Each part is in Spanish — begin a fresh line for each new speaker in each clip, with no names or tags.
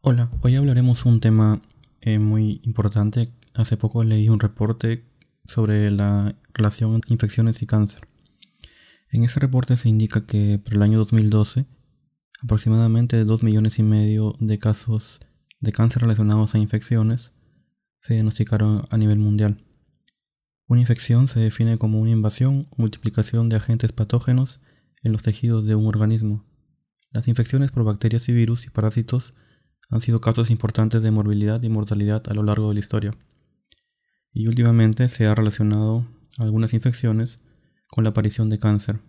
Hola, hoy hablaremos un tema eh, muy importante. Hace poco leí un reporte sobre la relación entre infecciones y cáncer. En ese reporte se indica que para el año 2012 aproximadamente 2 millones y medio de casos de cáncer relacionados a infecciones se diagnosticaron a nivel mundial. Una infección se define como una invasión o multiplicación de agentes patógenos en los tejidos de un organismo. Las infecciones por bacterias y virus y parásitos han sido casos importantes de morbilidad y mortalidad a lo largo de la historia. Y últimamente se ha relacionado algunas infecciones con la aparición de cáncer.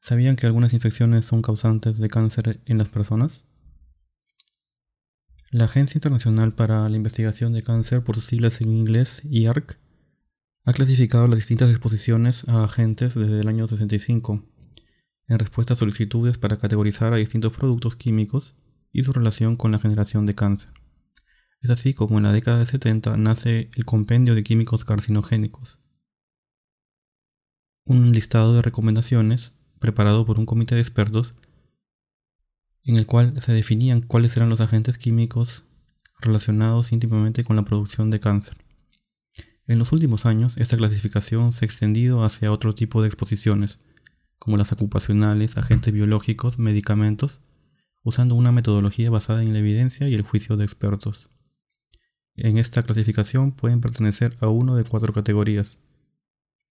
¿Sabían que algunas infecciones son causantes de cáncer en las personas? La Agencia Internacional para la Investigación de Cáncer, por sus siglas en inglés, IARC, ha clasificado las distintas exposiciones a agentes desde el año 65, en respuesta a solicitudes para categorizar a distintos productos químicos y su relación con la generación de cáncer. Es así como en la década de 70 nace el Compendio de Químicos Carcinogénicos, un listado de recomendaciones preparado por un comité de expertos en el cual se definían cuáles eran los agentes químicos relacionados íntimamente con la producción de cáncer. En los últimos años, esta clasificación se ha extendido hacia otro tipo de exposiciones, como las ocupacionales, agentes biológicos, medicamentos, usando una metodología basada en la evidencia y el juicio de expertos. En esta clasificación pueden pertenecer a una de cuatro categorías.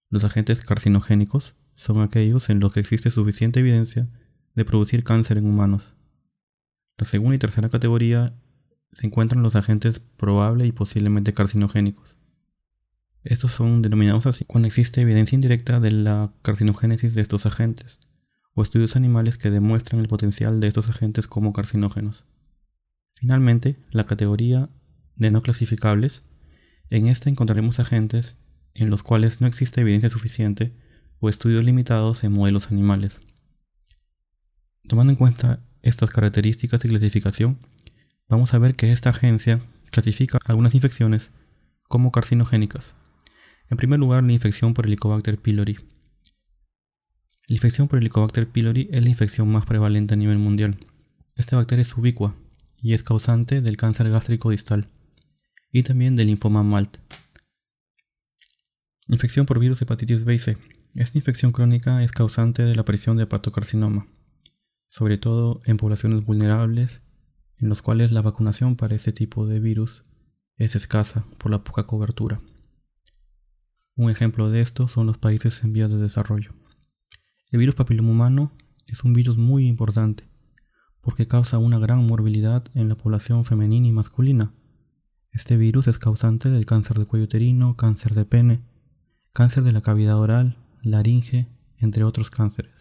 Los agentes carcinogénicos son aquellos en los que existe suficiente evidencia de producir cáncer en humanos. La segunda y tercera categoría se encuentran los agentes probable y posiblemente carcinogénicos. Estos son denominados así cuando existe evidencia indirecta de la carcinogénesis de estos agentes o estudios animales que demuestran el potencial de estos agentes como carcinógenos. Finalmente, la categoría de no clasificables. En esta encontraremos agentes en los cuales no existe evidencia suficiente o estudios limitados en modelos animales. Tomando en cuenta estas características y clasificación, vamos a ver que esta agencia clasifica algunas infecciones como carcinogénicas. En primer lugar, la infección por Helicobacter pylori. La infección por Helicobacter pylori es la infección más prevalente a nivel mundial. Esta bacteria es ubicua y es causante del cáncer gástrico distal y también del linfoma MALT. Infección por virus hepatitis B y C. Esta infección crónica es causante de la aparición de hepatocarcinoma, sobre todo en poblaciones vulnerables en los cuales la vacunación para este tipo de virus es escasa por la poca cobertura. Un ejemplo de esto son los países en vías de desarrollo. El virus papiloma humano es un virus muy importante porque causa una gran morbilidad en la población femenina y masculina. Este virus es causante del cáncer de cuello uterino, cáncer de pene, cáncer de la cavidad oral, laringe, entre otros cánceres.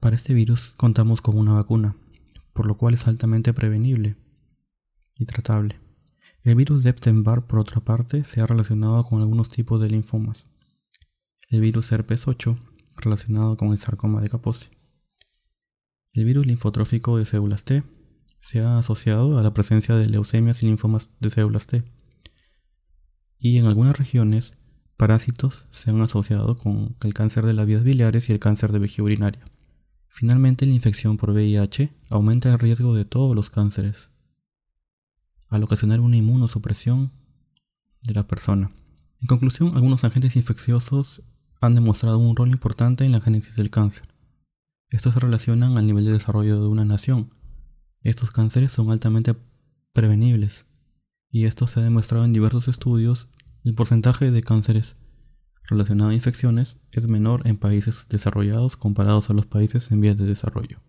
Para este virus contamos con una vacuna, por lo cual es altamente prevenible y tratable. El virus de Epstein-Barr, por otra parte, se ha relacionado con algunos tipos de linfomas. El virus herpes 8 relacionado con el sarcoma de Kaposi. El virus linfotrófico de células T se ha asociado a la presencia de leucemias y linfomas de células T. Y en algunas regiones, parásitos se han asociado con el cáncer de las vías biliares y el cáncer de vejiga urinaria. Finalmente, la infección por VIH aumenta el riesgo de todos los cánceres, al ocasionar una inmunosupresión de la persona. En conclusión, algunos agentes infecciosos han demostrado un rol importante en la génesis del cáncer. Estos se relacionan al nivel de desarrollo de una nación. Estos cánceres son altamente prevenibles y esto se ha demostrado en diversos estudios. El porcentaje de cánceres relacionados a infecciones es menor en países desarrollados comparados a los países en vías de desarrollo.